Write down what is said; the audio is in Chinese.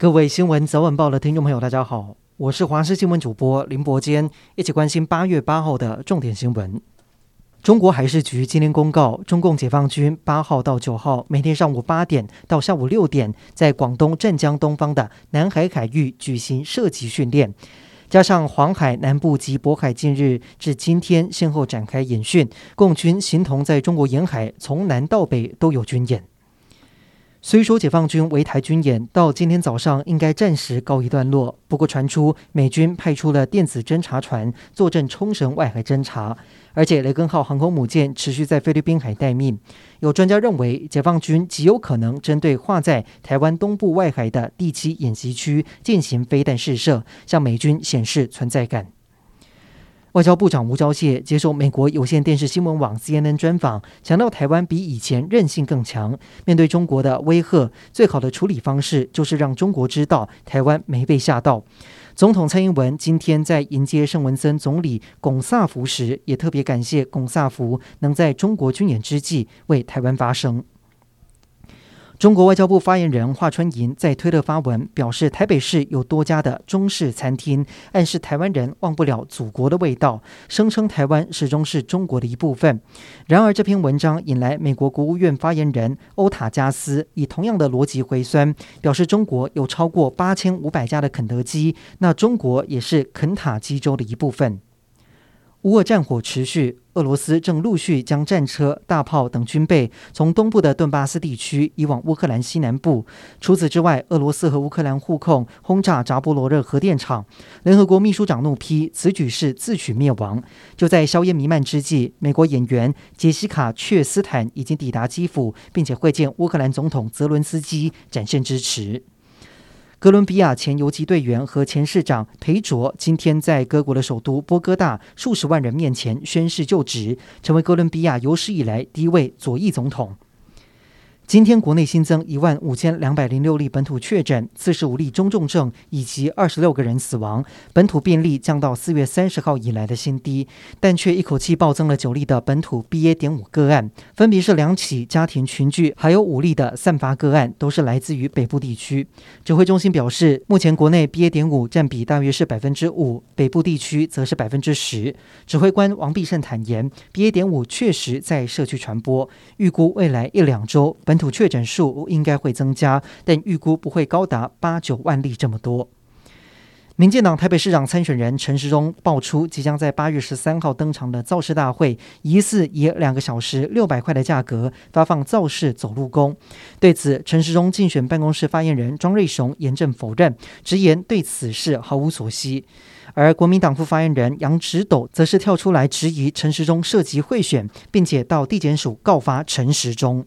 各位新闻早晚报的听众朋友，大家好，我是华视新闻主播林伯坚，一起关心八月八号的重点新闻。中国海事局今天公告，中共解放军八号到九号每天上午八点到下午六点，在广东湛江东方的南海海域举行射击训练，加上黄海南部及渤海近日至今天先后展开演训，共军形同在中国沿海从南到北都有军演。虽说解放军围台军演到今天早上应该暂时告一段落，不过传出美军派出了电子侦察船坐镇冲绳外海侦察，而且雷根号航空母舰持续在菲律宾海待命。有专家认为，解放军极有可能针对划在台湾东部外海的第七演习区进行飞弹试射，向美军显示存在感。外交部长吴钊燮接受美国有线电视新闻网 CNN 专访，强调台湾比以前韧性更强。面对中国的威吓，最好的处理方式就是让中国知道台湾没被吓到。总统蔡英文今天在迎接圣文森总理巩萨福时，也特别感谢巩萨福能在中国军演之际为台湾发声。中国外交部发言人华春莹在推特发文表示，台北市有多家的中式餐厅，暗示台湾人忘不了祖国的味道，声称台湾始终是中国的一部分。然而，这篇文章引来美国国务院发言人欧塔加斯以同样的逻辑回酸，表示中国有超过八千五百家的肯德基，那中国也是肯塔基州的一部分。乌俄战火持续，俄罗斯正陆续将战车、大炮等军备从东部的顿巴斯地区移往乌克兰西南部。除此之外，俄罗斯和乌克兰互控轰炸扎波罗热核电厂。联合国秘书长怒批此举是自取灭亡。就在硝烟弥漫之际，美国演员杰西卡·却斯坦已经抵达基辅，并且会见乌克兰总统泽伦斯基，展现支持。哥伦比亚前游击队员和前市长裴卓今天在各国的首都波哥大数十万人面前宣誓就职，成为哥伦比亚有史以来第一位左翼总统。今天国内新增一万五千两百零六例本土确诊，四十五例中重症，以及二十六个人死亡。本土病例降到四月三十号以来的新低，但却一口气暴增了九例的本土 BA. 点五个案，分别是两起家庭群聚，还有五例的散发个案，都是来自于北部地区。指挥中心表示，目前国内 BA. 点五占比大约是百分之五，北部地区则是百分之十。指挥官王必胜坦言，BA. 点五确实在社区传播，预估未来一两周本土确诊数应该会增加，但预估不会高达八九万例这么多。民进党台北市长参选人陈时中爆出，即将在八月十三号登场的造势大会，疑似以两个小时六百块的价格发放造势走路工。对此，陈时中竞选办公室发言人庄瑞雄严正否认，直言对此事毫无所悉。而国民党副发言人杨直斗则是跳出来质疑陈时中涉及贿选，并且到地检署告发陈时中。